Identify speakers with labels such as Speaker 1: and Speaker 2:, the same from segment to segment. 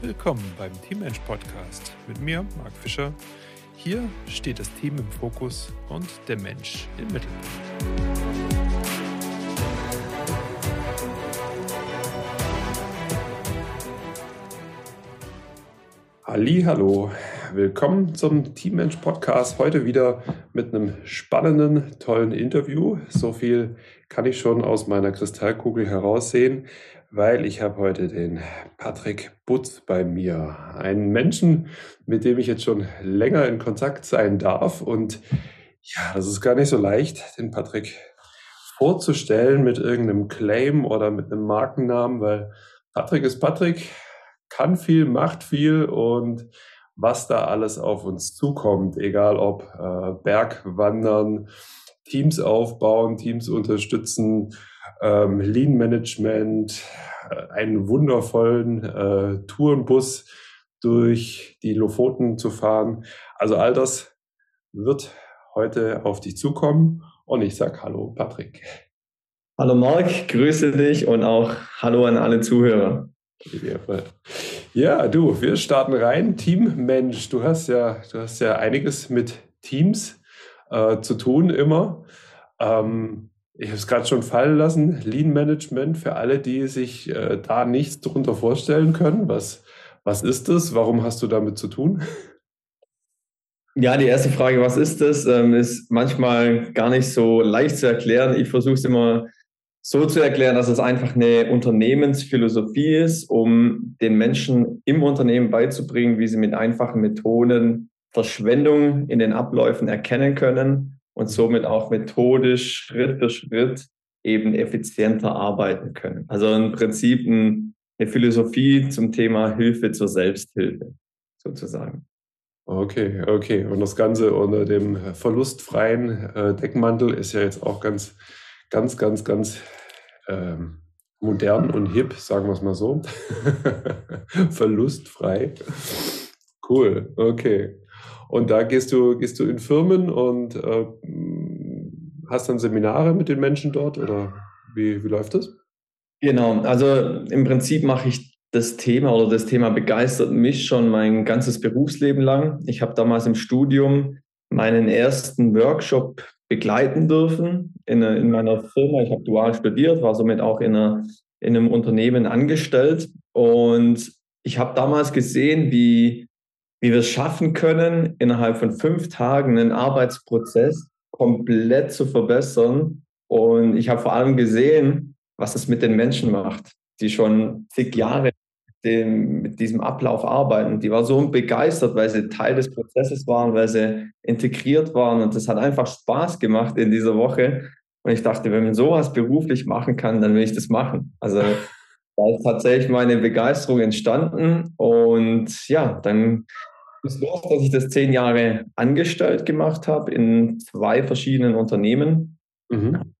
Speaker 1: Willkommen beim Teammensch Podcast mit mir, Marc Fischer. Hier steht das Team im Fokus und der Mensch im Mittelpunkt.
Speaker 2: Ali, hallo. Willkommen zum Teammensch Podcast. Heute wieder mit einem spannenden, tollen Interview. So viel kann ich schon aus meiner Kristallkugel heraussehen weil ich habe heute den Patrick Butz bei mir. Einen Menschen, mit dem ich jetzt schon länger in Kontakt sein darf. Und ja, das ist gar nicht so leicht, den Patrick vorzustellen mit irgendeinem Claim oder mit einem Markennamen, weil Patrick ist Patrick, kann viel, macht viel und was da alles auf uns zukommt, egal ob äh, Bergwandern, Teams aufbauen, Teams unterstützen, ähm, Lean Management, äh, einen wundervollen äh, Tourenbus durch die Lofoten zu fahren. Also all das wird heute auf dich zukommen und ich sage Hallo Patrick.
Speaker 3: Hallo Marc, grüße dich und auch Hallo an alle Zuhörer.
Speaker 2: Ja, du, wir starten rein. Teammensch, du hast ja, du hast ja einiges mit Teams äh, zu tun immer. Ähm, ich habe es gerade schon fallen lassen, Lean Management für alle, die sich äh, da nichts darunter vorstellen können. Was, was ist das? Warum hast du damit zu tun?
Speaker 3: Ja, die erste Frage, was ist das, ähm, ist manchmal gar nicht so leicht zu erklären. Ich versuche es immer so zu erklären, dass es einfach eine Unternehmensphilosophie ist, um den Menschen im Unternehmen beizubringen, wie sie mit einfachen Methoden Verschwendung in den Abläufen erkennen können und somit auch methodisch Schritt für Schritt eben effizienter arbeiten können. Also im Prinzip ein, eine Philosophie zum Thema Hilfe zur Selbsthilfe sozusagen.
Speaker 2: Okay, okay. Und das Ganze unter dem verlustfreien äh, Deckmantel ist ja jetzt auch ganz, ganz, ganz, ganz ähm, modern und hip, sagen wir es mal so. Verlustfrei. Cool, okay. Und da gehst du, gehst du in Firmen und äh, hast dann Seminare mit den Menschen dort oder wie, wie läuft das?
Speaker 3: Genau, also im Prinzip mache ich das Thema oder das Thema begeistert mich schon mein ganzes Berufsleben lang. Ich habe damals im Studium meinen ersten Workshop begleiten dürfen in, in meiner Firma. Ich habe dual studiert, war somit auch in, einer, in einem Unternehmen angestellt und ich habe damals gesehen, wie wie wir es schaffen können, innerhalb von fünf Tagen einen Arbeitsprozess komplett zu verbessern. Und ich habe vor allem gesehen, was es mit den Menschen macht, die schon zig Jahre dem, mit diesem Ablauf arbeiten. Die war so begeistert, weil sie Teil des Prozesses waren, weil sie integriert waren. Und das hat einfach Spaß gemacht in dieser Woche. Und ich dachte, wenn man sowas beruflich machen kann, dann will ich das machen. Also da ist tatsächlich meine Begeisterung entstanden. Und ja, dann ist los, dass ich das zehn Jahre angestellt gemacht habe in zwei verschiedenen Unternehmen. Mhm.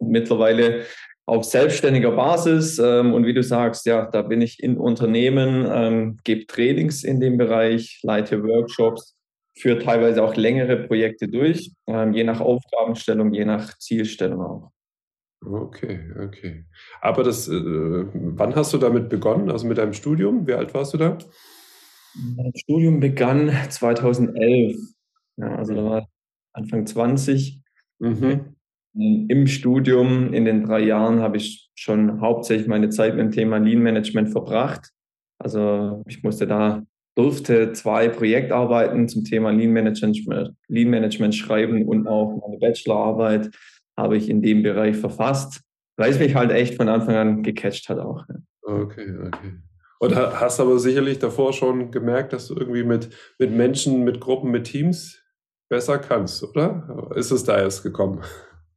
Speaker 3: Mittlerweile auf selbstständiger Basis. Ähm, und wie du sagst, ja, da bin ich in Unternehmen, ähm, gebe Trainings in dem Bereich, leite Workshops, führe teilweise auch längere Projekte durch, ähm, je nach Aufgabenstellung, je nach Zielstellung auch.
Speaker 2: Okay, okay. Aber das, äh, wann hast du damit begonnen? Also mit deinem Studium? Wie alt warst du da?
Speaker 3: Mein Studium begann 2011. Ja, also da war Anfang 20. Mhm. Im Studium in den drei Jahren habe ich schon hauptsächlich meine Zeit mit dem Thema Lean Management verbracht. Also ich musste da, durfte zwei Projektarbeiten zum Thema Lean Management, Lean Management schreiben und auch meine Bachelorarbeit habe ich in dem Bereich verfasst, weil es mich halt echt von Anfang an gecatcht hat auch.
Speaker 2: Okay, okay. Und hast aber sicherlich davor schon gemerkt, dass du irgendwie mit, mit Menschen, mit Gruppen, mit Teams besser kannst, oder? Ist es da erst gekommen?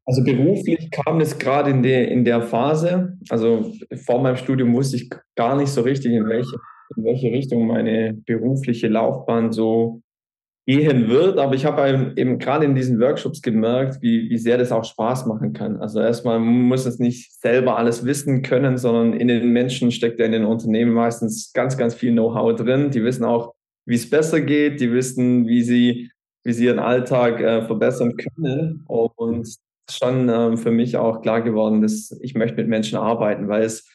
Speaker 3: Also beruflich kam es gerade in der, in der Phase. Also vor meinem Studium wusste ich gar nicht so richtig, in welche, in welche Richtung meine berufliche Laufbahn so gehen wird. Aber ich habe eben gerade in diesen Workshops gemerkt, wie, wie sehr das auch Spaß machen kann. Also erstmal muss es nicht selber alles wissen können, sondern in den Menschen steckt ja in den Unternehmen meistens ganz, ganz viel Know-how drin. Die wissen auch, wie es besser geht. Die wissen, wie sie, wie sie ihren Alltag äh, verbessern können. Und schon äh, für mich auch klar geworden, dass ich möchte mit Menschen arbeiten, weil es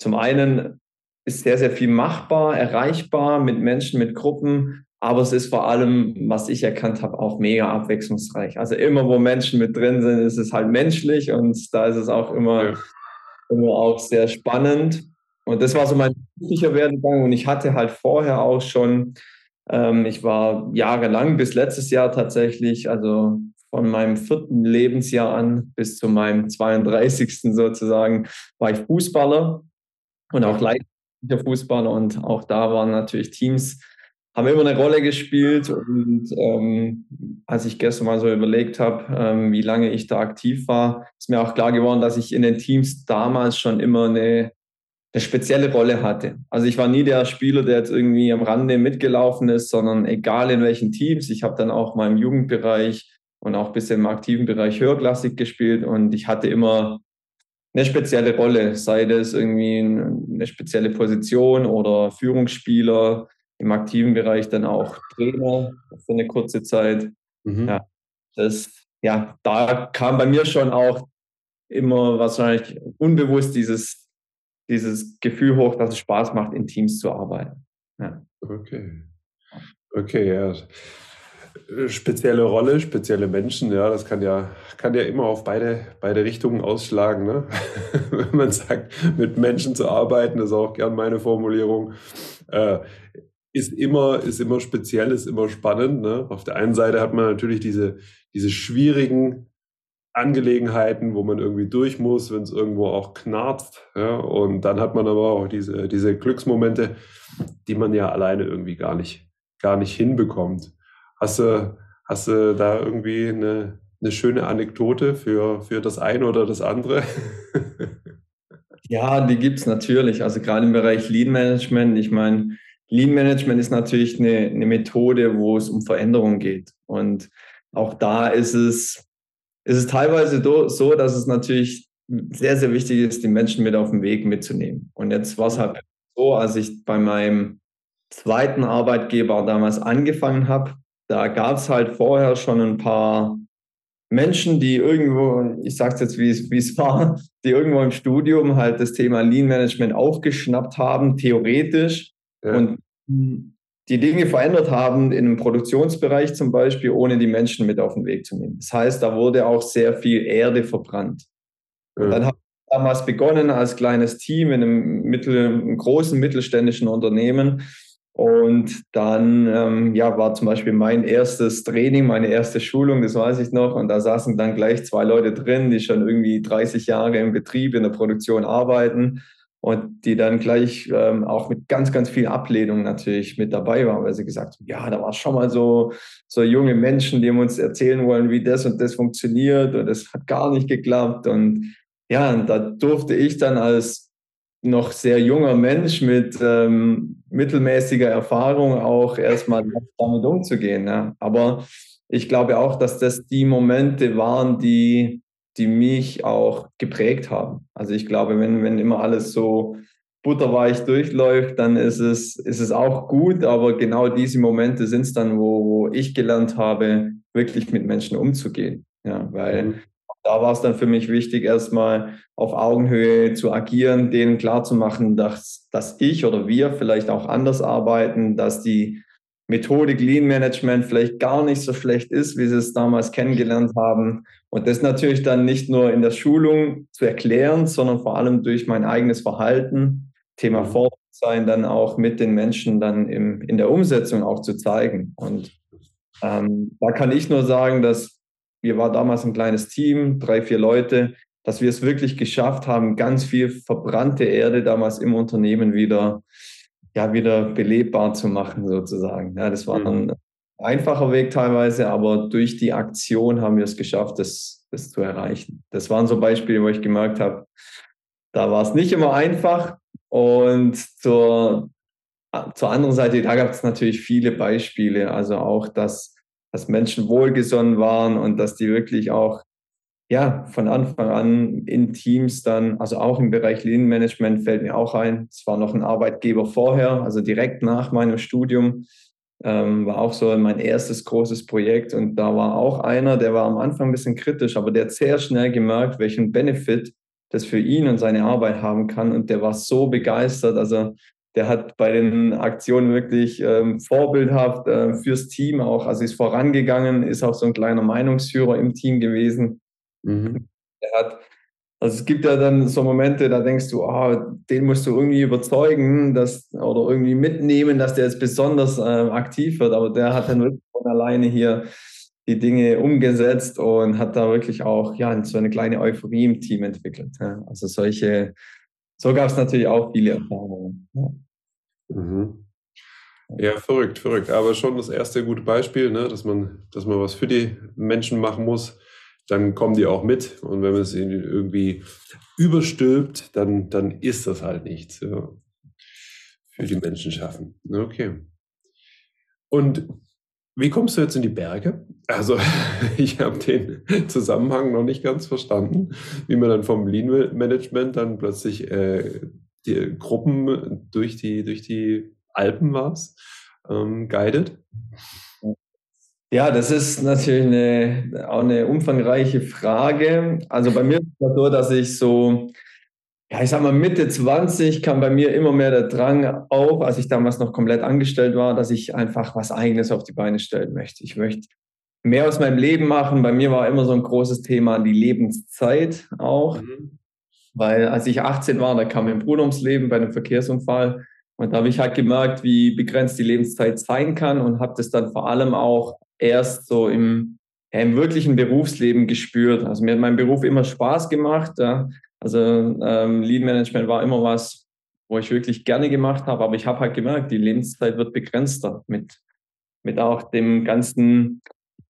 Speaker 3: zum einen ist sehr, sehr viel machbar, erreichbar mit Menschen, mit Gruppen. Aber es ist vor allem, was ich erkannt habe, auch mega abwechslungsreich. Also immer, wo Menschen mit drin sind, ist es halt menschlich und da ist es auch immer, ja. immer auch sehr spannend. Und das war so mein beruflicher Werdegang. Und ich hatte halt vorher auch schon, ähm, ich war jahrelang bis letztes Jahr tatsächlich, also von meinem vierten Lebensjahr an bis zu meinem 32. sozusagen, war ich Fußballer und auch leidenschaftlicher Fußballer. Und auch da waren natürlich Teams haben immer eine Rolle gespielt. Und ähm, als ich gestern mal so überlegt habe, ähm, wie lange ich da aktiv war, ist mir auch klar geworden, dass ich in den Teams damals schon immer eine, eine spezielle Rolle hatte. Also ich war nie der Spieler, der jetzt irgendwie am Rande mitgelaufen ist, sondern egal in welchen Teams. Ich habe dann auch mal im Jugendbereich und auch ein im aktiven Bereich Höherklassik gespielt und ich hatte immer eine spezielle Rolle, sei das irgendwie eine spezielle Position oder Führungsspieler, im aktiven Bereich dann auch Trainer für eine kurze Zeit. Mhm. Ja, das, ja, da kam bei mir schon auch immer wahrscheinlich unbewusst dieses, dieses Gefühl hoch, dass es Spaß macht, in Teams zu arbeiten. Ja.
Speaker 2: Okay. Okay, ja. Spezielle Rolle, spezielle Menschen, ja, das kann ja, kann ja immer auf beide, beide Richtungen ausschlagen. Ne? Wenn man sagt, mit Menschen zu arbeiten, das ist auch gern meine Formulierung. Äh, ist immer, ist immer speziell, ist immer spannend. Ne? Auf der einen Seite hat man natürlich diese, diese schwierigen Angelegenheiten, wo man irgendwie durch muss, wenn es irgendwo auch knarzt. Ja? Und dann hat man aber auch diese, diese Glücksmomente, die man ja alleine irgendwie gar nicht, gar nicht hinbekommt. Hast du, hast du da irgendwie eine, eine schöne Anekdote für, für das eine oder das andere?
Speaker 3: ja, die gibt es natürlich. Also gerade im Bereich Lead Management, ich meine, Lean Management ist natürlich eine, eine Methode, wo es um Veränderung geht. Und auch da ist es, ist es teilweise so, dass es natürlich sehr, sehr wichtig ist, die Menschen mit auf den Weg mitzunehmen. Und jetzt war es halt so, als ich bei meinem zweiten Arbeitgeber damals angefangen habe, da gab es halt vorher schon ein paar Menschen, die irgendwo, ich sage es jetzt, wie es war, die irgendwo im Studium halt das Thema Lean Management aufgeschnappt haben, theoretisch, ja. und die Dinge verändert haben in einem Produktionsbereich zum Beispiel, ohne die Menschen mit auf den Weg zu nehmen. Das heißt, da wurde auch sehr viel Erde verbrannt. Ja. Dann habe ich damals begonnen als kleines Team in einem, mittel, einem großen mittelständischen Unternehmen. Und dann ähm, ja, war zum Beispiel mein erstes Training, meine erste Schulung, das weiß ich noch. Und da saßen dann gleich zwei Leute drin, die schon irgendwie 30 Jahre im Betrieb, in der Produktion arbeiten und die dann gleich ähm, auch mit ganz, ganz viel Ablehnung natürlich mit dabei waren, weil sie gesagt haben, ja, da war schon mal so, so junge Menschen, die uns erzählen wollen, wie das und das funktioniert und das hat gar nicht geklappt. Und ja, und da durfte ich dann als noch sehr junger Mensch mit ähm, mittelmäßiger Erfahrung auch erstmal damit umzugehen. Ja. Aber ich glaube auch, dass das die Momente waren, die die mich auch geprägt haben. Also ich glaube, wenn, wenn immer alles so butterweich durchläuft, dann ist es, ist es auch gut, aber genau diese Momente sind es dann, wo, wo ich gelernt habe, wirklich mit Menschen umzugehen. Ja, weil mhm. da war es dann für mich wichtig, erstmal auf Augenhöhe zu agieren, denen klarzumachen, dass, dass ich oder wir vielleicht auch anders arbeiten, dass die Methodik Lean Management vielleicht gar nicht so schlecht ist, wie sie es damals kennengelernt haben. Und das natürlich dann nicht nur in der Schulung zu erklären, sondern vor allem durch mein eigenes Verhalten, Thema mhm. Vorbereitung, dann auch mit den Menschen dann im, in der Umsetzung auch zu zeigen. Und ähm, da kann ich nur sagen, dass wir war damals ein kleines Team, drei, vier Leute, dass wir es wirklich geschafft haben, ganz viel verbrannte Erde damals im Unternehmen wieder ja, wieder belebbar zu machen, sozusagen. Ja, das war mhm. ein einfacher Weg teilweise, aber durch die Aktion haben wir es geschafft, das, das zu erreichen. Das waren so Beispiele, wo ich gemerkt habe, da war es nicht immer einfach. Und zur, zur anderen Seite, da gab es natürlich viele Beispiele, also auch, dass, dass Menschen wohlgesonnen waren und dass die wirklich auch ja, von Anfang an in Teams dann, also auch im Bereich Lean Management fällt mir auch ein. Es war noch ein Arbeitgeber vorher, also direkt nach meinem Studium, ähm, war auch so mein erstes großes Projekt. Und da war auch einer, der war am Anfang ein bisschen kritisch, aber der hat sehr schnell gemerkt, welchen Benefit das für ihn und seine Arbeit haben kann. Und der war so begeistert. Also der hat bei den Aktionen wirklich ähm, vorbildhaft äh, fürs Team auch, also ist vorangegangen, ist auch so ein kleiner Meinungsführer im Team gewesen. Mhm. Hat, also es gibt ja dann so Momente, da denkst du, oh, den musst du irgendwie überzeugen, dass, oder irgendwie mitnehmen, dass der jetzt besonders äh, aktiv wird. Aber der hat dann wirklich von alleine hier die Dinge umgesetzt und hat da wirklich auch ja, so eine kleine Euphorie im Team entwickelt. Ja. Also solche, so gab es natürlich auch viele Erfahrungen. Ja.
Speaker 2: Mhm. ja. verrückt, verrückt. Aber schon das erste gute Beispiel, ne, dass, man, dass man was für die Menschen machen muss. Dann kommen die auch mit. Und wenn man es irgendwie überstülpt, dann, dann ist das halt nichts. Ja. Für die Menschen schaffen. Okay. Und wie kommst du jetzt in die Berge? Also ich habe den Zusammenhang noch nicht ganz verstanden, wie man dann vom Lean Management dann plötzlich äh, die Gruppen durch die, durch die Alpen war, ähm, guided.
Speaker 3: Ja, das ist natürlich eine, auch eine umfangreiche Frage. Also bei mir ist es so, dass ich so ja, ich sag mal, Mitte 20 kam bei mir immer mehr der Drang auf, als ich damals noch komplett angestellt war, dass ich einfach was Eigenes auf die Beine stellen möchte. Ich möchte mehr aus meinem Leben machen. Bei mir war immer so ein großes Thema die Lebenszeit auch. Mhm. Weil als ich 18 war, da kam mein Bruder ums Leben bei einem Verkehrsunfall. Und da habe ich halt gemerkt, wie begrenzt die Lebenszeit sein kann und habe das dann vor allem auch erst so im, im wirklichen Berufsleben gespürt. Also mir hat mein Beruf immer Spaß gemacht. Ja. Also ähm, Lead Management war immer was, wo ich wirklich gerne gemacht habe, aber ich habe halt gemerkt, die Lebenszeit wird begrenzter mit, mit auch dem ganzen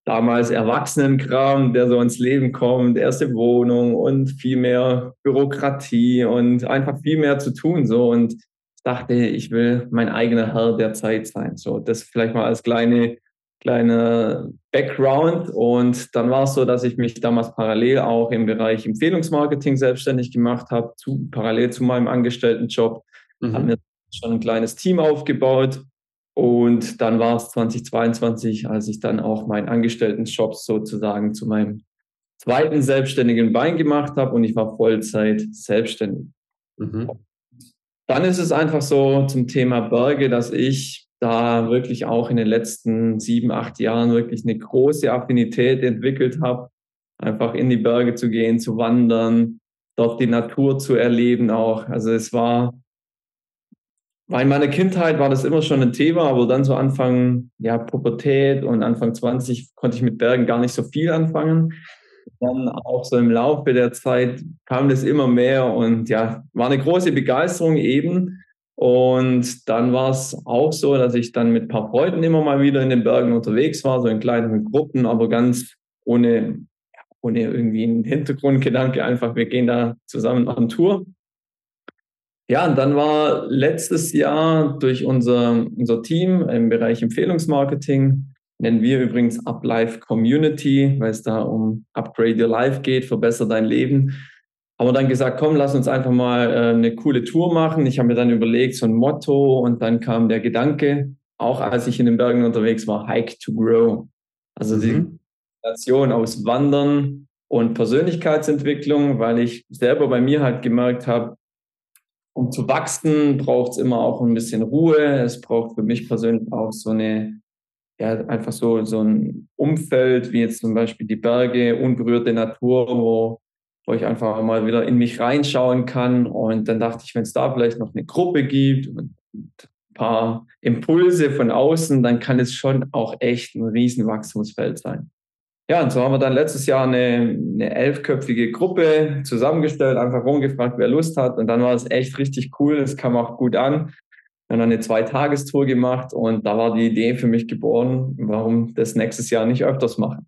Speaker 3: damals Erwachsenenkram, der so ins Leben kommt, erste Wohnung und viel mehr Bürokratie und einfach viel mehr zu tun so und dachte, ich will mein eigener Herr der Zeit sein. So, das vielleicht mal als kleine kleiner Background. Und dann war es so, dass ich mich damals parallel auch im Bereich Empfehlungsmarketing selbstständig gemacht habe, zu, parallel zu meinem Angestelltenjob. Mhm. Habe mir schon ein kleines Team aufgebaut. Und dann war es 2022, als ich dann auch meinen Angestelltenjob sozusagen zu meinem zweiten selbstständigen Bein gemacht habe und ich war Vollzeit selbstständig. Mhm. Dann ist es einfach so zum Thema Berge, dass ich da wirklich auch in den letzten sieben, acht Jahren wirklich eine große Affinität entwickelt habe, einfach in die Berge zu gehen, zu wandern, dort die Natur zu erleben auch. Also es war, in meiner Kindheit war das immer schon ein Thema, aber dann so Anfang, ja, Pubertät und Anfang 20 konnte ich mit Bergen gar nicht so viel anfangen. Dann auch so im Laufe der Zeit kam das immer mehr und ja, war eine große Begeisterung eben. Und dann war es auch so, dass ich dann mit ein paar Freunden immer mal wieder in den Bergen unterwegs war, so in kleineren Gruppen, aber ganz ohne, ohne irgendwie einen Hintergrundgedanke, einfach wir gehen da zusammen auf Tour. Ja, und dann war letztes Jahr durch unser, unser Team im Bereich Empfehlungsmarketing, nennen wir übrigens UpLife Community, weil es da um Upgrade Your Life geht, verbessere dein Leben haben wir dann gesagt, komm, lass uns einfach mal äh, eine coole Tour machen. Ich habe mir dann überlegt, so ein Motto und dann kam der Gedanke, auch als ich in den Bergen unterwegs war, Hike to Grow. Also mhm. die Kombination aus Wandern und Persönlichkeitsentwicklung, weil ich selber bei mir halt gemerkt habe, um zu wachsen, braucht es immer auch ein bisschen Ruhe. Es braucht für mich persönlich auch so eine, ja, einfach so, so ein Umfeld, wie jetzt zum Beispiel die Berge, unberührte Natur, wo wo ich einfach mal wieder in mich reinschauen kann. Und dann dachte ich, wenn es da vielleicht noch eine Gruppe gibt und ein paar Impulse von außen, dann kann es schon auch echt ein Riesenwachstumsfeld sein. Ja, und so haben wir dann letztes Jahr eine, eine elfköpfige Gruppe zusammengestellt, einfach rumgefragt, wer Lust hat. Und dann war es echt richtig cool. Es kam auch gut an. Wir haben dann eine Zweitagestour gemacht und da war die Idee für mich geboren, warum das nächstes Jahr nicht öfters machen.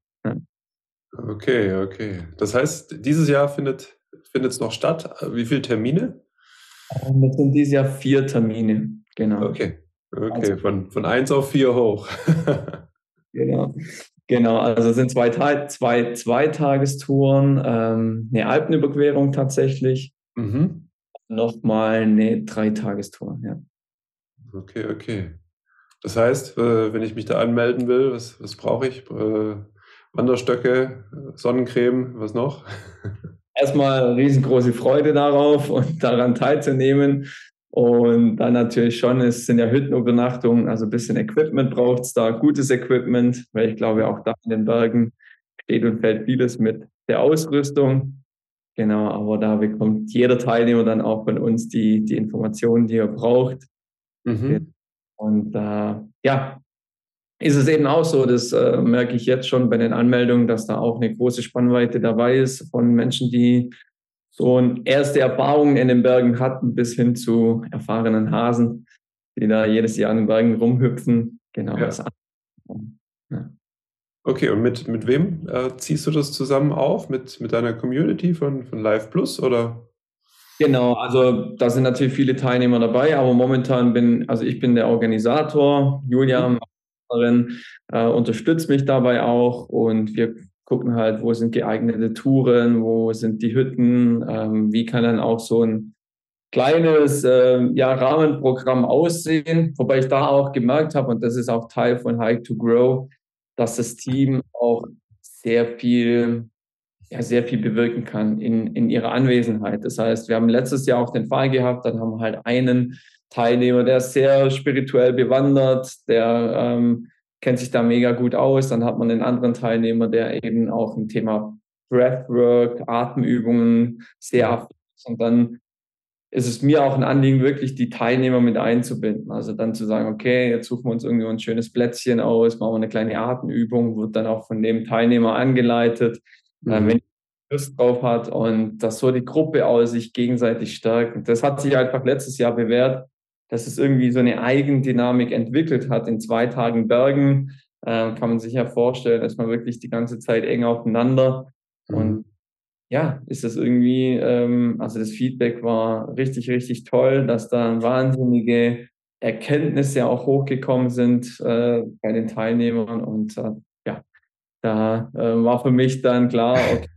Speaker 2: Okay, okay. Das heißt, dieses Jahr findet es noch statt. Wie viele Termine?
Speaker 3: Ähm, das sind dieses Jahr vier Termine, genau.
Speaker 2: Okay, okay. Also, von, von eins auf vier hoch.
Speaker 3: genau. Genau, also es sind zwei, zwei, zwei Tagestouren, ähm, eine Alpenüberquerung tatsächlich, mhm. nochmal eine Dreitagestour, ja.
Speaker 2: Okay, okay. Das heißt, äh, wenn ich mich da anmelden will, was, was brauche ich? Wanderstöcke, Sonnencreme, was noch?
Speaker 3: erstmal riesengroße Freude darauf und daran teilzunehmen. Und dann natürlich schon, es sind ja Hüttenübernachtungen, also ein bisschen Equipment braucht es da, gutes Equipment, weil ich glaube, auch da in den Bergen steht und fällt vieles mit der Ausrüstung. Genau, aber da bekommt jeder Teilnehmer dann auch von uns die, die Informationen, die er braucht. Mhm. Und äh, ja, ist es eben auch so, das äh, merke ich jetzt schon bei den Anmeldungen, dass da auch eine große Spannweite dabei ist von Menschen, die so erste Erfahrungen in den Bergen hatten, bis hin zu erfahrenen Hasen, die da jedes Jahr in den Bergen rumhüpfen. Genau. Ja.
Speaker 2: Ja. Okay, und mit, mit wem äh, ziehst du das zusammen auf? Mit, mit deiner Community von, von Live Plus oder?
Speaker 3: Genau, also da sind natürlich viele Teilnehmer dabei, aber momentan bin, also ich bin der Organisator, Julia, mhm. Äh, unterstützt mich dabei auch und wir gucken halt, wo sind geeignete Touren, wo sind die Hütten, ähm, wie kann dann auch so ein kleines äh, ja, Rahmenprogramm aussehen, wobei ich da auch gemerkt habe, und das ist auch Teil von Hike to Grow, dass das Team auch sehr viel, ja, sehr viel bewirken kann in, in ihrer Anwesenheit. Das heißt, wir haben letztes Jahr auch den Fall gehabt, dann haben wir halt einen Teilnehmer, der ist sehr spirituell bewandert, der ähm, kennt sich da mega gut aus. Dann hat man den anderen Teilnehmer, der eben auch im Thema Breathwork, Atemübungen sehr affin ist. Und dann ist es mir auch ein Anliegen, wirklich die Teilnehmer mit einzubinden. Also dann zu sagen, okay, jetzt suchen wir uns irgendwie ein schönes Plätzchen aus, machen wir eine kleine Atemübung, wird dann auch von dem Teilnehmer angeleitet, äh, mhm. wenn er Lust drauf hat und dass so die Gruppe aus sich gegenseitig stärkt. Und das hat sich einfach letztes Jahr bewährt, dass es irgendwie so eine Eigendynamik entwickelt hat. In zwei Tagen Bergen äh, kann man sich ja vorstellen, dass man wirklich die ganze Zeit eng aufeinander mhm. und ja, ist das irgendwie, ähm, also das Feedback war richtig, richtig toll, dass da wahnsinnige Erkenntnisse auch hochgekommen sind äh, bei den Teilnehmern und äh, ja, da äh, war für mich dann klar, okay,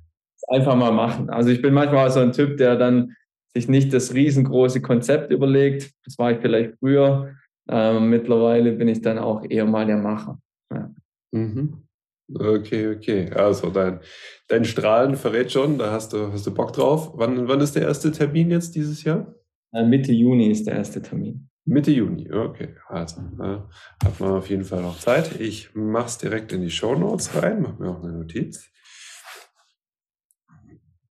Speaker 3: einfach mal machen. Also ich bin manchmal so ein Typ, der dann sich nicht das riesengroße Konzept überlegt. Das war ich vielleicht früher. Ähm, mittlerweile bin ich dann auch eher mal der Macher. Ja.
Speaker 2: Mhm. Okay, okay. Also dein, dein Strahlen verrät schon, da hast du, hast du Bock drauf. Wann, wann ist der erste Termin jetzt dieses Jahr?
Speaker 3: Äh, Mitte Juni ist der erste Termin.
Speaker 2: Mitte Juni, okay. Also äh, hat man auf jeden Fall noch Zeit. Ich mache es direkt in die Show Notes rein, mache mir auch eine Notiz,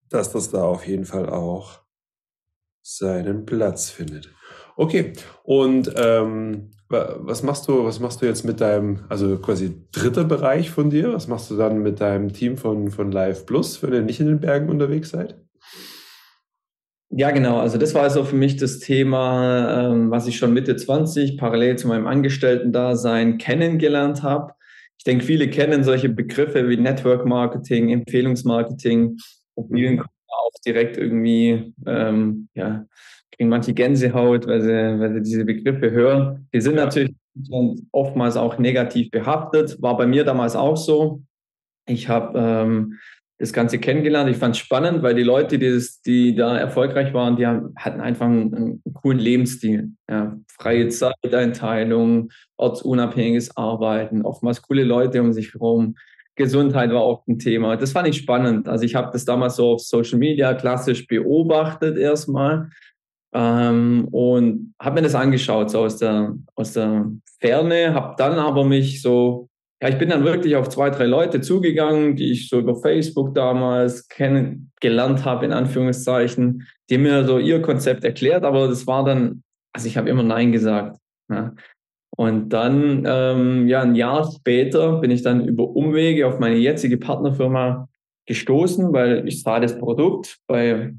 Speaker 2: dass das da auf jeden Fall auch seinen Platz findet. Okay, und ähm, was machst du, was machst du jetzt mit deinem, also quasi dritter Bereich von dir? Was machst du dann mit deinem Team von, von Live Plus, wenn ihr nicht in den Bergen unterwegs seid?
Speaker 3: Ja, genau. Also das war so für mich das Thema, ähm, was ich schon Mitte 20 parallel zu meinem Angestellten-Dasein kennengelernt habe. Ich denke, viele kennen solche Begriffe wie Network Marketing, Empfehlungsmarketing, mobilen auch direkt irgendwie, ähm, ja, kriegen manche Gänsehaut, weil sie, weil sie diese Begriffe hören. Die sind ja. natürlich oftmals auch negativ behaftet. War bei mir damals auch so. Ich habe ähm, das Ganze kennengelernt. Ich fand es spannend, weil die Leute, die, das, die da erfolgreich waren, die haben, hatten einfach einen, einen coolen Lebensstil. Ja, freie Zeiteinteilung, ortsunabhängiges Arbeiten, oftmals coole Leute um sich herum. Gesundheit war auch ein Thema. Das fand ich spannend. Also ich habe das damals so auf Social Media klassisch beobachtet erstmal ähm, und habe mir das angeschaut so aus der, aus der Ferne, habe dann aber mich so, ja, ich bin dann wirklich auf zwei, drei Leute zugegangen, die ich so über Facebook damals kennengelernt habe, in Anführungszeichen, die mir so ihr Konzept erklärt, aber das war dann, also ich habe immer Nein gesagt. Ja. Und dann, ähm, ja, ein Jahr später bin ich dann über Umwege auf meine jetzige Partnerfirma gestoßen, weil ich sah das Produkt bei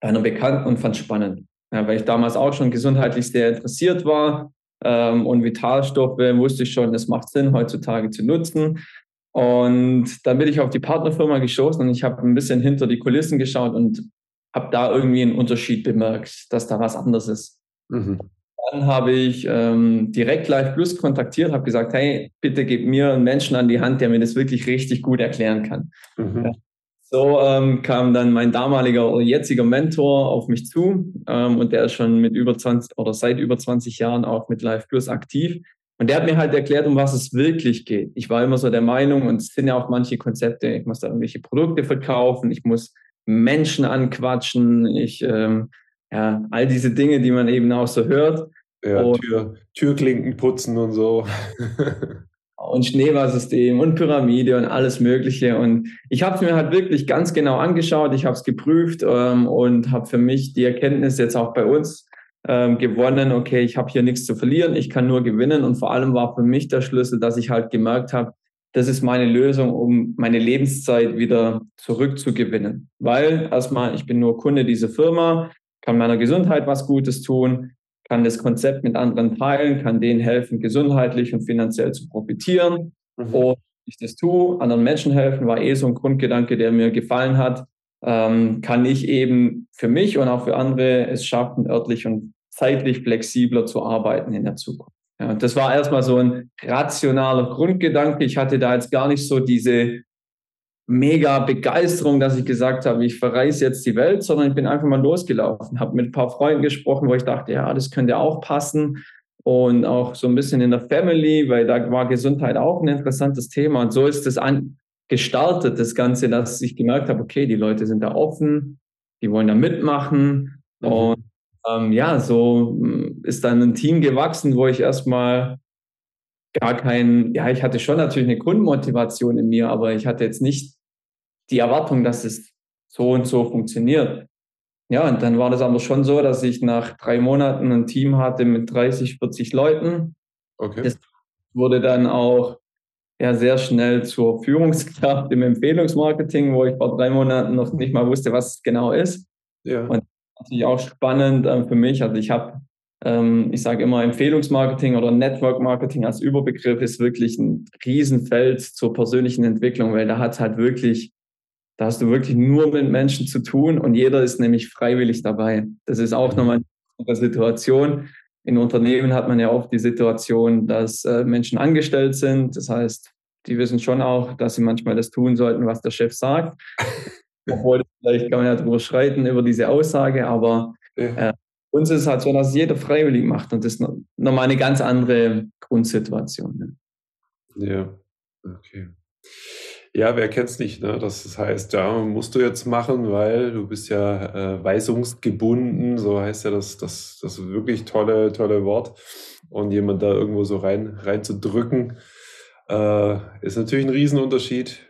Speaker 3: einer Bekannten und fand es spannend. Ja, weil ich damals auch schon gesundheitlich sehr interessiert war ähm, und Vitalstoffe wusste ich schon, es macht Sinn, heutzutage zu nutzen. Und dann bin ich auf die Partnerfirma gestoßen und ich habe ein bisschen hinter die Kulissen geschaut und habe da irgendwie einen Unterschied bemerkt, dass da was anderes ist. Mhm. Dann habe ich ähm, direkt Live Plus kontaktiert, habe gesagt, hey, bitte gib mir einen Menschen an die Hand, der mir das wirklich richtig gut erklären kann. Mhm. So ähm, kam dann mein damaliger oder jetziger Mentor auf mich zu ähm, und der ist schon mit über 20 oder seit über 20 Jahren auch mit Live Plus aktiv. Und der hat mir halt erklärt, um was es wirklich geht. Ich war immer so der Meinung, und es sind ja auch manche Konzepte, ich muss da irgendwelche Produkte verkaufen, ich muss Menschen anquatschen, ich, ähm, ja, all diese Dinge, die man eben auch so hört.
Speaker 2: Ja, und, Tür, Türklinken putzen und so.
Speaker 3: und Schneeballsystem und Pyramide und alles Mögliche. Und ich habe es mir halt wirklich ganz genau angeschaut, ich habe es geprüft ähm, und habe für mich die Erkenntnis jetzt auch bei uns ähm, gewonnen, okay, ich habe hier nichts zu verlieren, ich kann nur gewinnen. Und vor allem war für mich der Schlüssel, dass ich halt gemerkt habe, das ist meine Lösung, um meine Lebenszeit wieder zurückzugewinnen. Weil erstmal, ich bin nur Kunde dieser Firma, kann meiner Gesundheit was Gutes tun, kann das Konzept mit anderen teilen, kann denen helfen, gesundheitlich und finanziell zu profitieren. Mhm. Und ich das tue, anderen Menschen helfen, war eh so ein Grundgedanke, der mir gefallen hat. Ähm, kann ich eben für mich und auch für andere es schaffen, örtlich und zeitlich flexibler zu arbeiten in der Zukunft. Ja, das war erstmal so ein rationaler Grundgedanke. Ich hatte da jetzt gar nicht so diese mega Begeisterung, dass ich gesagt habe, ich verreise jetzt die Welt, sondern ich bin einfach mal losgelaufen, habe mit ein paar Freunden gesprochen, wo ich dachte, ja, das könnte auch passen. Und auch so ein bisschen in der Family, weil da war Gesundheit auch ein interessantes Thema. Und so ist das an, gestartet, das Ganze, dass ich gemerkt habe, okay, die Leute sind da offen, die wollen da mitmachen. Mhm. und ähm, ja, so mm, ist dann ein Team gewachsen, wo ich erstmal gar kein, ja, ich hatte schon natürlich eine Grundmotivation in mir, aber ich hatte jetzt nicht die Erwartung, dass es so und so funktioniert. Ja, und dann war das aber schon so, dass ich nach drei Monaten ein Team hatte mit 30, 40 Leuten. Okay. Das wurde dann auch ja, sehr schnell zur Führungskraft im Empfehlungsmarketing, wo ich vor drei Monaten noch nicht mal wusste, was es genau ist. Ja. Und natürlich auch spannend äh, für mich. Also ich habe, ähm, ich sage immer, Empfehlungsmarketing oder Network Marketing als Überbegriff ist wirklich ein Riesenfeld zur persönlichen Entwicklung, weil da hat halt wirklich, da hast du wirklich nur mit Menschen zu tun und jeder ist nämlich freiwillig dabei. Das ist auch nochmal eine Situation. In Unternehmen hat man ja oft die Situation, dass äh, Menschen angestellt sind. Das heißt, die wissen schon auch, dass sie manchmal das tun sollten, was der Chef sagt. Obwohl, vielleicht kann man ja drüber schreiten über diese Aussage, aber äh, uns ist es halt so, dass jeder freiwillig macht und das ist nochmal eine ganz andere Grundsituation.
Speaker 2: Ne? Ja, okay. Ja, wer kennt es nicht, ne? Das heißt, ja, musst du jetzt machen, weil du bist ja äh, weisungsgebunden, so heißt ja das, das, das wirklich tolle, tolle Wort. Und jemand da irgendwo so rein, rein zu drücken, äh, ist natürlich ein Riesenunterschied,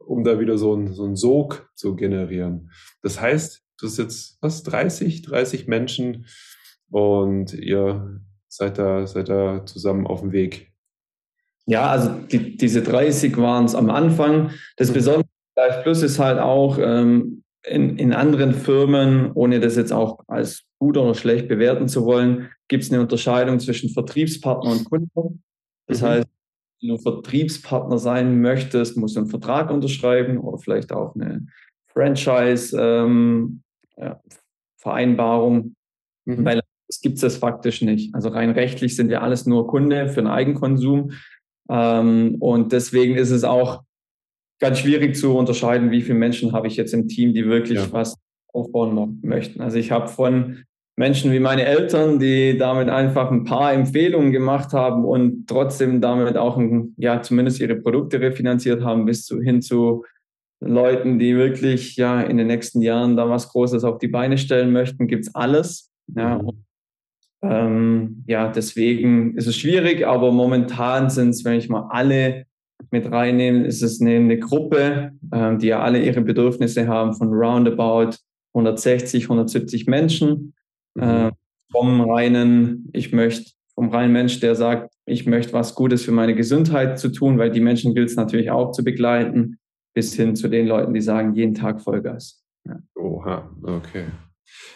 Speaker 2: um da wieder so ein, so ein Sog zu generieren. Das heißt, du hast jetzt was, 30, 30 Menschen und ihr seid da, seid da zusammen auf dem Weg.
Speaker 3: Ja, also die, diese 30 waren es am Anfang. Das mhm. Besondere Life Plus ist halt auch ähm, in, in anderen Firmen, ohne das jetzt auch als gut oder schlecht bewerten zu wollen, gibt es eine Unterscheidung zwischen Vertriebspartner und Kunden. Das mhm. heißt, wenn du Vertriebspartner sein möchtest, musst du einen Vertrag unterschreiben oder vielleicht auch eine Franchise-Vereinbarung, ähm, ja, mhm. weil es gibt es faktisch nicht. Also rein rechtlich sind wir alles nur Kunde für den Eigenkonsum. Ähm, und deswegen ist es auch ganz schwierig zu unterscheiden, wie viele Menschen habe ich jetzt im Team, die wirklich ja. was aufbauen möchten. Also ich habe von Menschen wie meine Eltern, die damit einfach ein paar Empfehlungen gemacht haben und trotzdem damit auch ein, ja zumindest ihre Produkte refinanziert haben, bis zu, hin zu Leuten, die wirklich ja in den nächsten Jahren da was Großes auf die Beine stellen möchten, gibt es alles. Ja, mhm. Ähm, ja, deswegen ist es schwierig, aber momentan sind es, wenn ich mal alle mit reinnehme, ist es eine, eine Gruppe, ähm, die ja alle ihre Bedürfnisse haben von roundabout 160, 170 Menschen. Mhm. Äh, vom reinen, ich möchte, vom reinen Mensch, der sagt, ich möchte was Gutes für meine Gesundheit zu tun, weil die Menschen gilt es natürlich auch zu begleiten, bis hin zu den Leuten, die sagen, jeden Tag Vollgas.
Speaker 2: Ja. Oha, okay.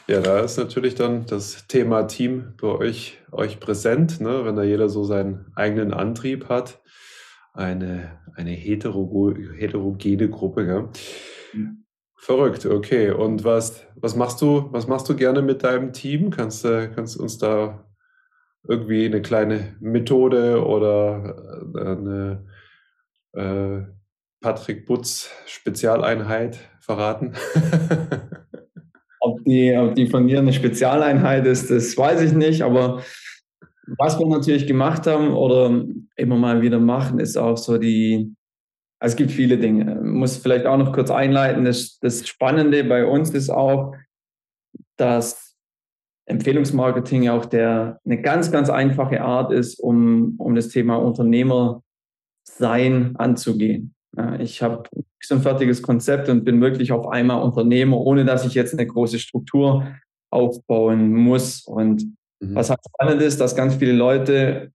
Speaker 2: Ja, da ist natürlich dann das Thema Team bei euch, euch präsent, ne? wenn da jeder so seinen eigenen Antrieb hat. Eine, eine hetero, heterogene Gruppe. Ja? Mhm. Verrückt, okay. Und was, was machst du, was machst du gerne mit deinem Team? Kannst du, kannst uns da irgendwie eine kleine Methode oder äh, eine äh, Patrick Butz Spezialeinheit verraten?
Speaker 3: Ob die, ob die von mir eine Spezialeinheit ist, das weiß ich nicht. Aber was wir natürlich gemacht haben oder immer mal wieder machen, ist auch so die, Also es gibt viele Dinge. Ich muss vielleicht auch noch kurz einleiten. Das, das Spannende bei uns ist auch, dass Empfehlungsmarketing auch der, eine ganz, ganz einfache Art ist, um, um das Thema Unternehmer sein anzugehen. Ich habe so ein fertiges Konzept und bin wirklich auf einmal Unternehmer, ohne dass ich jetzt eine große Struktur aufbauen muss. Und mhm. was halt spannend ist, dass ganz viele Leute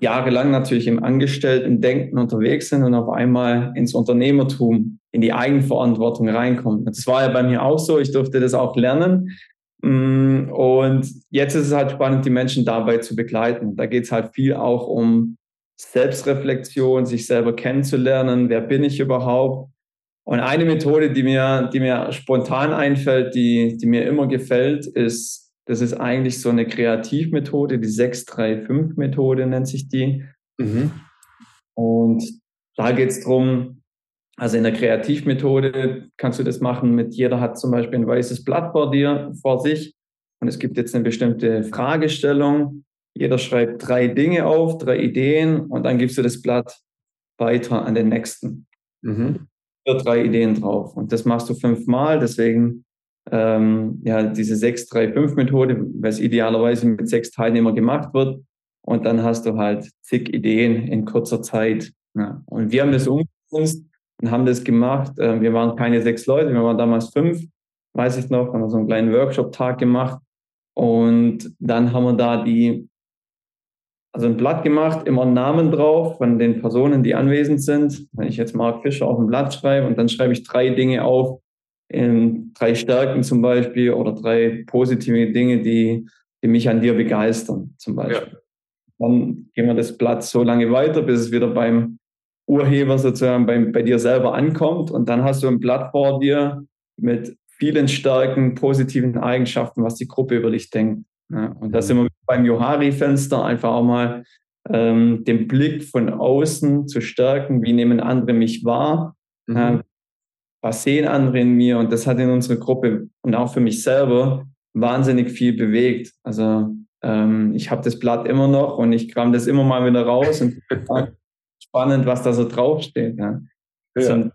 Speaker 3: jahrelang natürlich im Angestellten-Denken unterwegs sind und auf einmal ins Unternehmertum, in die Eigenverantwortung reinkommen. Das war ja bei mir auch so. Ich durfte das auch lernen. Mm, und jetzt ist es halt spannend, die Menschen dabei zu begleiten. Da geht es halt viel auch um Selbstreflexion, sich selber kennenzulernen. Wer bin ich überhaupt? Und eine Methode, die mir, die mir spontan einfällt, die, die mir immer gefällt, ist, das ist eigentlich so eine Kreativmethode, die 635-Methode nennt sich die. Mhm. Und da geht es darum, also in der Kreativmethode kannst du das machen mit, jeder hat zum Beispiel ein weißes Blatt vor dir, vor sich und es gibt jetzt eine bestimmte Fragestellung jeder schreibt drei Dinge auf, drei Ideen und dann gibst du das Blatt weiter an den nächsten. Mhm. Drei Ideen drauf. Und das machst du fünfmal. Deswegen ähm, ja diese 6-3-5-Methode, was idealerweise mit sechs Teilnehmern gemacht wird. Und dann hast du halt zig Ideen in kurzer Zeit. Ja. Und wir haben das umgesetzt und haben das gemacht. Äh, wir waren keine sechs Leute, wir waren damals fünf, weiß ich noch, haben wir so einen kleinen Workshop-Tag gemacht. Und dann haben wir da die also ein Blatt gemacht, immer Namen drauf von den Personen, die anwesend sind. Wenn ich jetzt Mark Fischer auf ein Blatt schreibe und dann schreibe ich drei Dinge auf, in drei Stärken zum Beispiel oder drei positive Dinge, die, die mich an dir begeistern zum Beispiel. Ja. Dann gehen wir das Blatt so lange weiter, bis es wieder beim Urheber sozusagen bei, bei dir selber ankommt und dann hast du ein Blatt vor dir mit vielen starken positiven Eigenschaften, was die Gruppe über dich denkt. Ja, und da sind wir beim Johari-Fenster einfach auch mal ähm, den Blick von außen zu stärken. Wie nehmen andere mich wahr? Mhm. Äh, was sehen andere in mir? Und das hat in unserer Gruppe und auch für mich selber wahnsinnig viel bewegt. Also ähm, ich habe das Blatt immer noch und ich kram das immer mal wieder raus und spannend, was da so draufsteht. Ja. ja. So,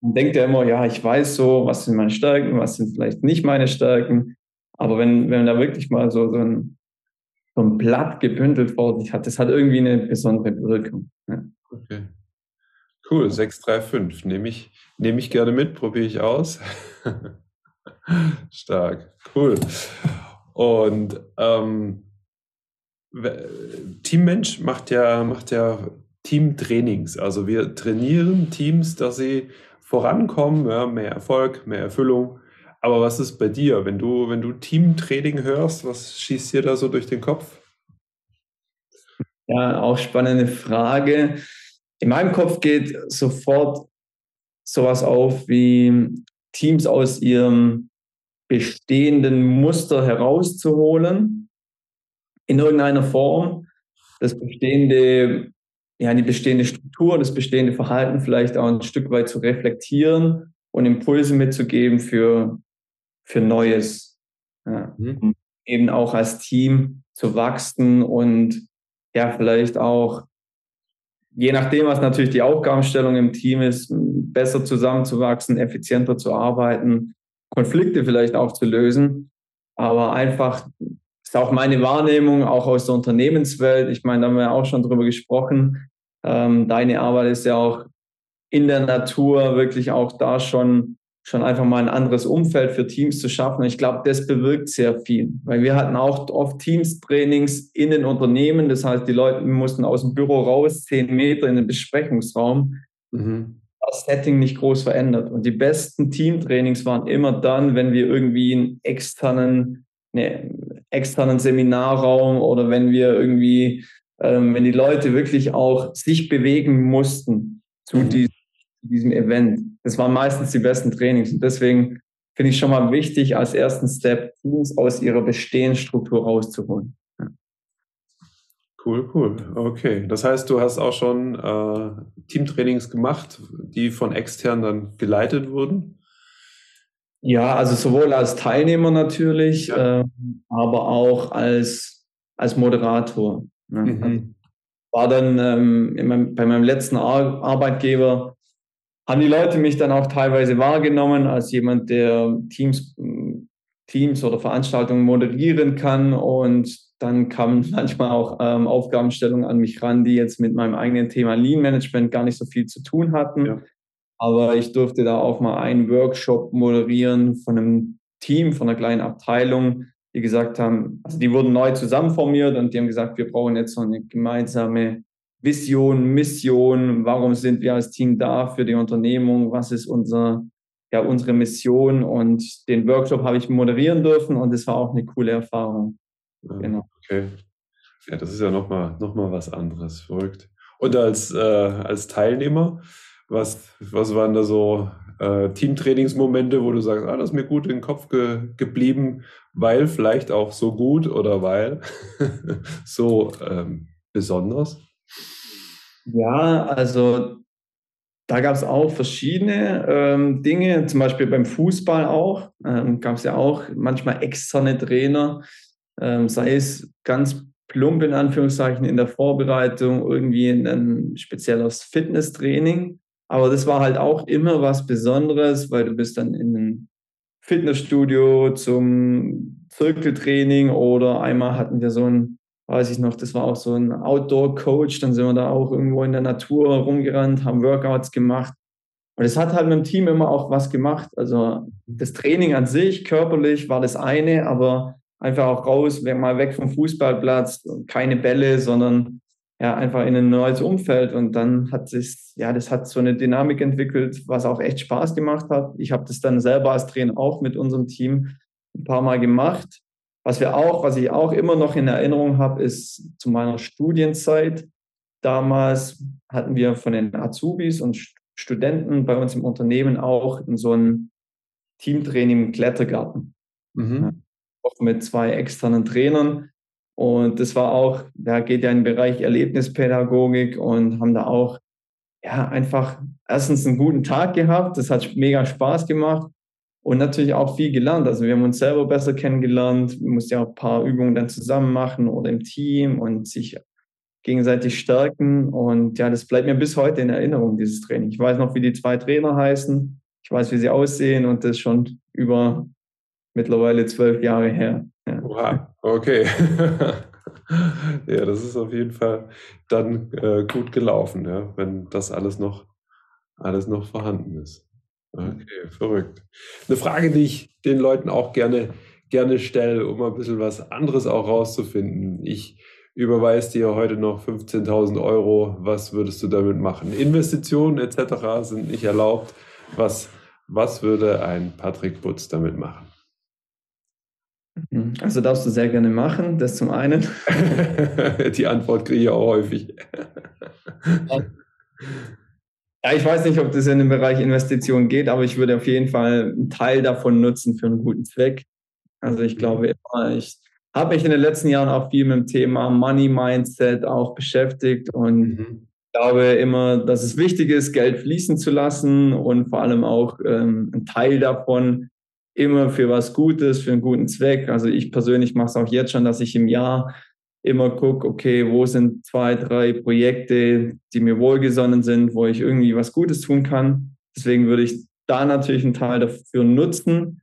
Speaker 3: man denkt ja immer, ja, ich weiß so, was sind meine Stärken, was sind vielleicht nicht meine Stärken. Aber wenn, wenn da wirklich mal so, so, ein, so ein Blatt gebündelt vor sich hat, das hat irgendwie eine besondere Wirkung. Ja.
Speaker 2: Okay. Cool, 635. Nehme ich, nehme ich gerne mit, probiere ich aus. Stark, cool. Und ähm, Teammensch macht ja, macht ja Teamtrainings. Also wir trainieren Teams, dass sie vorankommen, ja, mehr Erfolg, mehr Erfüllung. Aber was ist bei dir, wenn du, wenn du Teamtraining hörst, was schießt dir da so durch den Kopf?
Speaker 3: Ja, auch spannende Frage. In meinem Kopf geht sofort sowas auf wie Teams aus ihrem bestehenden Muster herauszuholen, in irgendeiner Form, das bestehende, ja, die bestehende Struktur, das bestehende Verhalten vielleicht auch ein Stück weit zu reflektieren und Impulse mitzugeben für für Neues. Ja. Mhm. Eben auch als Team zu wachsen und ja, vielleicht auch, je nachdem, was natürlich die Aufgabenstellung im Team ist, besser zusammenzuwachsen, effizienter zu arbeiten, Konflikte vielleicht auch zu lösen. Aber einfach ist auch meine Wahrnehmung, auch aus der Unternehmenswelt. Ich meine, da haben wir auch schon drüber gesprochen. Ähm, deine Arbeit ist ja auch in der Natur wirklich auch da schon schon einfach mal ein anderes Umfeld für Teams zu schaffen. Ich glaube, das bewirkt sehr viel, weil wir hatten auch oft Teams-Trainings in den Unternehmen. Das heißt, die Leute mussten aus dem Büro raus, zehn Meter in den Besprechungsraum. Mhm. Das Setting nicht groß verändert. Und die besten Teamtrainings waren immer dann, wenn wir irgendwie einen externen, ne, externen Seminarraum oder wenn wir irgendwie, ähm, wenn die Leute wirklich auch sich bewegen mussten zu mhm. diesem diesem Event. Das waren meistens die besten Trainings. Und deswegen finde ich schon mal wichtig, als ersten Step Teams aus ihrer bestehenden Struktur rauszuholen.
Speaker 2: Cool, cool. Okay. Das heißt, du hast auch schon äh, Teamtrainings gemacht, die von extern dann geleitet wurden?
Speaker 3: Ja, also sowohl als Teilnehmer natürlich, ja. äh, aber auch als, als Moderator. Ne? Mhm. War dann ähm, meinem, bei meinem letzten Ar Arbeitgeber haben die Leute mich dann auch teilweise wahrgenommen als jemand, der Teams, Teams oder Veranstaltungen moderieren kann. Und dann kamen manchmal auch ähm, Aufgabenstellungen an mich ran, die jetzt mit meinem eigenen Thema Lean Management gar nicht so viel zu tun hatten. Ja. Aber ich durfte da auch mal einen Workshop moderieren von einem Team, von einer kleinen Abteilung, die gesagt haben, also die wurden neu zusammenformiert und die haben gesagt, wir brauchen jetzt so eine gemeinsame Vision, Mission, warum sind wir als Team da für die Unternehmung, was ist unser, ja, unsere Mission und den Workshop habe ich moderieren dürfen und es war auch eine coole Erfahrung.
Speaker 2: Ja, genau. Okay. Ja, das ist ja nochmal noch mal was anderes, verrückt. Und als, äh, als Teilnehmer, was, was waren da so äh, Teamtrainingsmomente, wo du sagst, ah, das ist mir gut in den Kopf ge geblieben, weil vielleicht auch so gut oder weil so ähm, besonders?
Speaker 3: Ja, also da gab es auch verschiedene ähm, Dinge, zum Beispiel beim Fußball auch, ähm, gab es ja auch manchmal externe Trainer, ähm, sei es ganz plump in Anführungszeichen in der Vorbereitung, irgendwie ein spezielles Fitnesstraining. Aber das war halt auch immer was Besonderes, weil du bist dann in einem Fitnessstudio zum Zirkeltraining oder einmal hatten wir so ein weiß ich noch, das war auch so ein Outdoor-Coach, dann sind wir da auch irgendwo in der Natur rumgerannt, haben Workouts gemacht. Und es hat halt mit dem Team immer auch was gemacht. Also das Training an sich, körperlich, war das eine, aber einfach auch raus, mal weg vom Fußballplatz, keine Bälle, sondern ja, einfach in ein neues Umfeld. Und dann hat sich, ja, das hat so eine Dynamik entwickelt, was auch echt Spaß gemacht hat. Ich habe das dann selber als Trainer auch mit unserem Team ein paar Mal gemacht. Was wir auch, was ich auch immer noch in Erinnerung habe, ist zu meiner Studienzeit. Damals hatten wir von den Azubis und Studenten bei uns im Unternehmen auch in so ein Teamtraining im Klettergarten. Mhm. Auch mit zwei externen Trainern. Und das war auch, da geht ja in den Bereich Erlebnispädagogik und haben da auch ja einfach erstens einen guten Tag gehabt. Das hat mega Spaß gemacht und natürlich auch viel gelernt. Also wir haben uns selber besser kennengelernt, wir mussten ja auch ein paar Übungen dann zusammen machen oder im Team und sich gegenseitig stärken. Und ja, das bleibt mir bis heute in Erinnerung, dieses Training. Ich weiß noch, wie die zwei Trainer heißen, ich weiß, wie sie aussehen und das schon über mittlerweile zwölf Jahre her.
Speaker 2: Ja. Wow, okay. ja, das ist auf jeden Fall dann äh, gut gelaufen, ja, wenn das alles noch, alles noch vorhanden ist. Okay, verrückt. Eine Frage, die ich den Leuten auch gerne, gerne stelle, um ein bisschen was anderes auch rauszufinden. Ich überweise dir heute noch 15.000 Euro. Was würdest du damit machen? Investitionen etc. sind nicht erlaubt. Was, was würde ein Patrick Butz damit machen?
Speaker 3: Mhm. Also darfst du sehr gerne machen, das zum einen.
Speaker 2: Die Antwort kriege ich auch häufig.
Speaker 3: Ja, ich weiß nicht, ob das in den Bereich Investitionen geht, aber ich würde auf jeden Fall einen Teil davon nutzen für einen guten Zweck. Also ich glaube immer, ich habe mich in den letzten Jahren auch viel mit dem Thema Money Mindset auch beschäftigt und mhm. glaube immer, dass es wichtig ist, Geld fließen zu lassen und vor allem auch ähm, einen Teil davon immer für was Gutes, für einen guten Zweck. Also ich persönlich mache es auch jetzt schon, dass ich im Jahr immer gucke, okay, wo sind zwei, drei Projekte, die mir wohlgesonnen sind, wo ich irgendwie was Gutes tun kann. Deswegen würde ich da natürlich einen Teil dafür nutzen.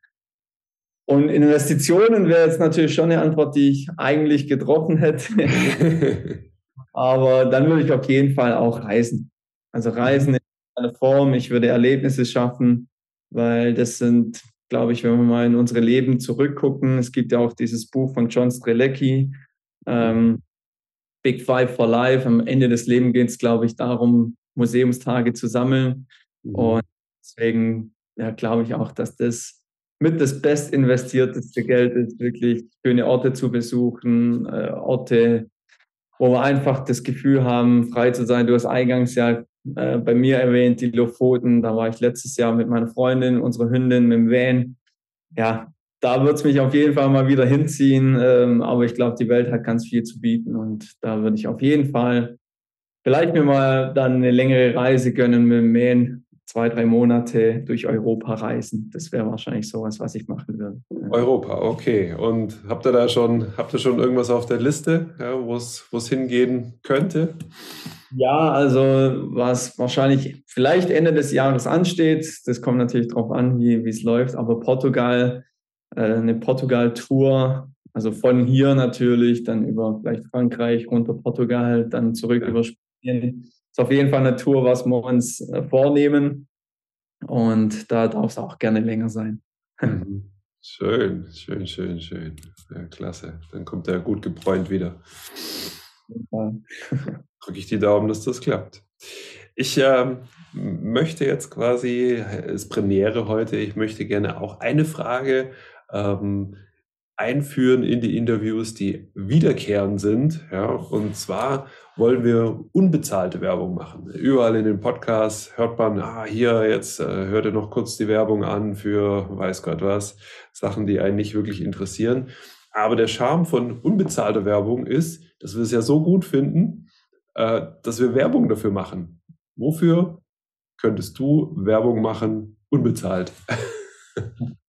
Speaker 3: Und Investitionen wäre jetzt natürlich schon eine Antwort, die ich eigentlich getroffen hätte. Aber dann würde ich auf jeden Fall auch reisen. Also reisen in einer Form. Ich würde Erlebnisse schaffen, weil das sind, glaube ich, wenn wir mal in unsere Leben zurückgucken. Es gibt ja auch dieses Buch von John Strelecki, ähm, Big Five for Life. Am Ende des Lebens geht es, glaube ich, darum, Museumstage zu sammeln. Mhm. Und deswegen ja, glaube ich auch, dass das mit das best investierteste Geld ist, wirklich schöne Orte zu besuchen, äh, Orte, wo wir einfach das Gefühl haben, frei zu sein. Du hast eingangs ja äh, bei mir erwähnt, die Lofoten. Da war ich letztes Jahr mit meiner Freundin, unserer Hündin, mit dem Van. Ja, da wird es mich auf jeden Fall mal wieder hinziehen. Ähm, aber ich glaube, die Welt hat ganz viel zu bieten und da würde ich auf jeden Fall vielleicht mir mal dann eine längere Reise gönnen mit dem Mähen. Zwei, drei Monate durch Europa reisen. Das wäre wahrscheinlich sowas, was ich machen würde.
Speaker 2: Europa, okay. Und habt ihr da schon, habt ihr schon irgendwas auf der Liste, ja, wo es hingehen könnte?
Speaker 3: Ja, also was wahrscheinlich vielleicht Ende des Jahres ansteht, das kommt natürlich darauf an, wie es läuft, aber Portugal, eine Portugal-Tour, also von hier natürlich, dann über vielleicht Frankreich, runter Portugal, dann zurück ja. über Spanien. Ist auf jeden Fall eine Tour, was wir uns äh, vornehmen. Und da darf es auch gerne länger sein.
Speaker 2: Mhm. Schön, schön, schön, schön. Ja, klasse. Dann kommt er gut gebräunt wieder. Drücke ich die Daumen, dass das klappt. Ich äh, möchte jetzt quasi, es Premiere heute, ich möchte gerne auch eine Frage ähm, einführen in die Interviews, die wiederkehrend sind. Ja, und zwar wollen wir unbezahlte Werbung machen. Überall in den Podcasts hört man, ah, hier, jetzt äh, hört ihr noch kurz die Werbung an für weiß Gott was, Sachen, die einen nicht wirklich interessieren. Aber der Charme von unbezahlter Werbung ist, dass wir es ja so gut finden, äh, dass wir Werbung dafür machen. Wofür könntest du Werbung machen, unbezahlt?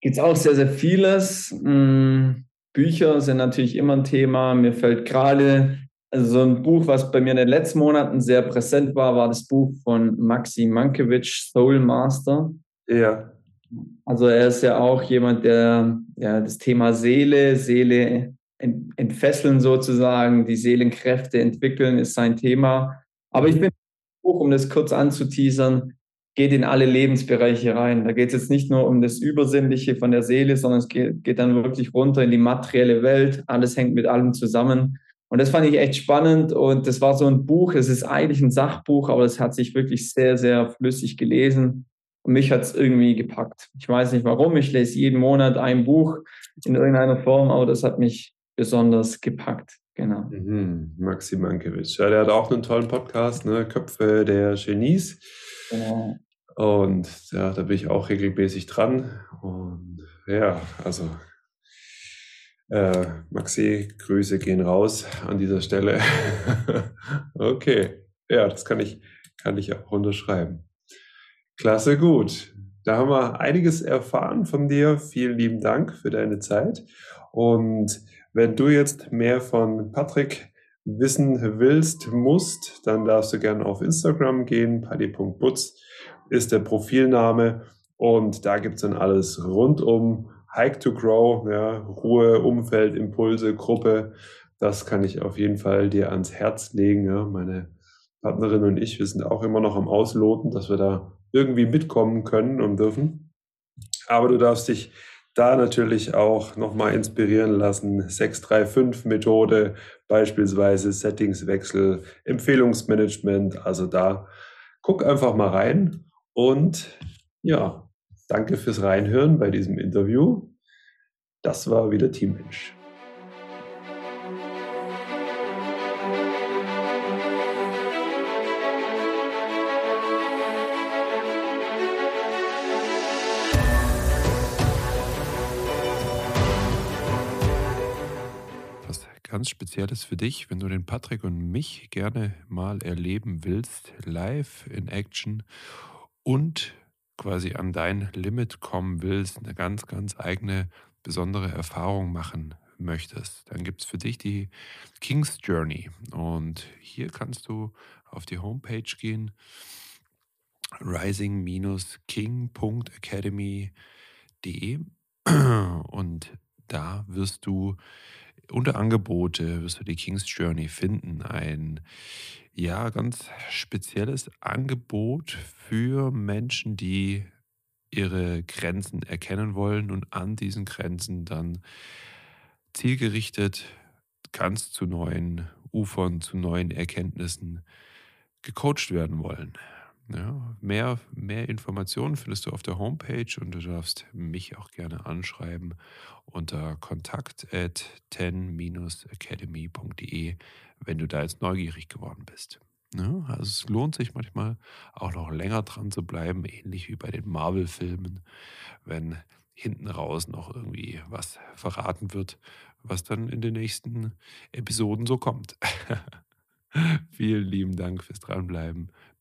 Speaker 3: Gibt es auch sehr, sehr vieles. Hm, Bücher sind natürlich immer ein Thema. Mir fällt gerade, also so ein Buch, was bei mir in den letzten Monaten sehr präsent war, war das Buch von Maxi Mankiewicz, Soul Master.
Speaker 2: Ja.
Speaker 3: Also er ist ja auch jemand, der ja, das Thema Seele, Seele entfesseln sozusagen, die Seelenkräfte entwickeln, ist sein Thema. Aber ich bin Buch, um das kurz anzuteasern, geht in alle Lebensbereiche rein. Da geht es jetzt nicht nur um das Übersinnliche von der Seele, sondern es geht, geht dann wirklich runter in die materielle Welt. Alles hängt mit allem zusammen. Und das fand ich echt spannend. Und das war so ein Buch, es ist eigentlich ein Sachbuch, aber es hat sich wirklich sehr, sehr flüssig gelesen. Und mich hat es irgendwie gepackt. Ich weiß nicht warum. Ich lese jeden Monat ein Buch in irgendeiner Form, aber das hat mich besonders gepackt. Genau.
Speaker 2: Mhm. Maxi Mankiewicz. Ja, der hat auch einen tollen Podcast, ne? Köpfe der Genies. Genau. Und ja, da bin ich auch regelmäßig dran. Und ja, also äh, Maxi, Grüße gehen raus an dieser Stelle. okay, ja, das kann ich, kann ich auch unterschreiben. Klasse, gut. Da haben wir einiges erfahren von dir. Vielen lieben Dank für deine Zeit. Und wenn du jetzt mehr von Patrick wissen willst, musst, dann darfst du gerne auf Instagram gehen. Paddy.butz ist der Profilname. Und da gibt es dann alles rund um Hike to Grow, ja, Ruhe, Umfeld, Impulse, Gruppe. Das kann ich auf jeden Fall dir ans Herz legen. Ja. Meine Partnerin und ich, wir sind auch immer noch am Ausloten, dass wir da irgendwie mitkommen können und dürfen. Aber du darfst dich da natürlich auch nochmal inspirieren lassen. 635-Methode, beispielsweise Settingswechsel, Empfehlungsmanagement. Also da guck einfach mal rein und ja, danke fürs Reinhören bei diesem Interview. Das war wieder Teammensch.
Speaker 1: ganz Spezielles für dich, wenn du den Patrick und mich gerne mal erleben willst, live in Action und quasi an dein Limit kommen willst, eine ganz, ganz eigene, besondere Erfahrung machen möchtest, dann gibt es für dich die King's Journey. Und hier kannst du auf die Homepage gehen, rising-king.academy.de und da wirst du unter Angebote wirst du die King's Journey finden. Ein ja ganz spezielles Angebot für Menschen, die ihre Grenzen erkennen wollen und an diesen Grenzen dann zielgerichtet ganz zu neuen Ufern, zu neuen Erkenntnissen gecoacht werden wollen. Ja, mehr, mehr Informationen findest du auf der Homepage und du darfst mich auch gerne anschreiben unter kontakt at 10-academy.de, wenn du da jetzt neugierig geworden bist. Ja, also es lohnt sich manchmal auch noch länger dran zu bleiben, ähnlich wie bei den Marvel-Filmen, wenn hinten raus noch irgendwie was verraten wird, was dann in den nächsten Episoden so kommt. Vielen lieben Dank fürs Dranbleiben.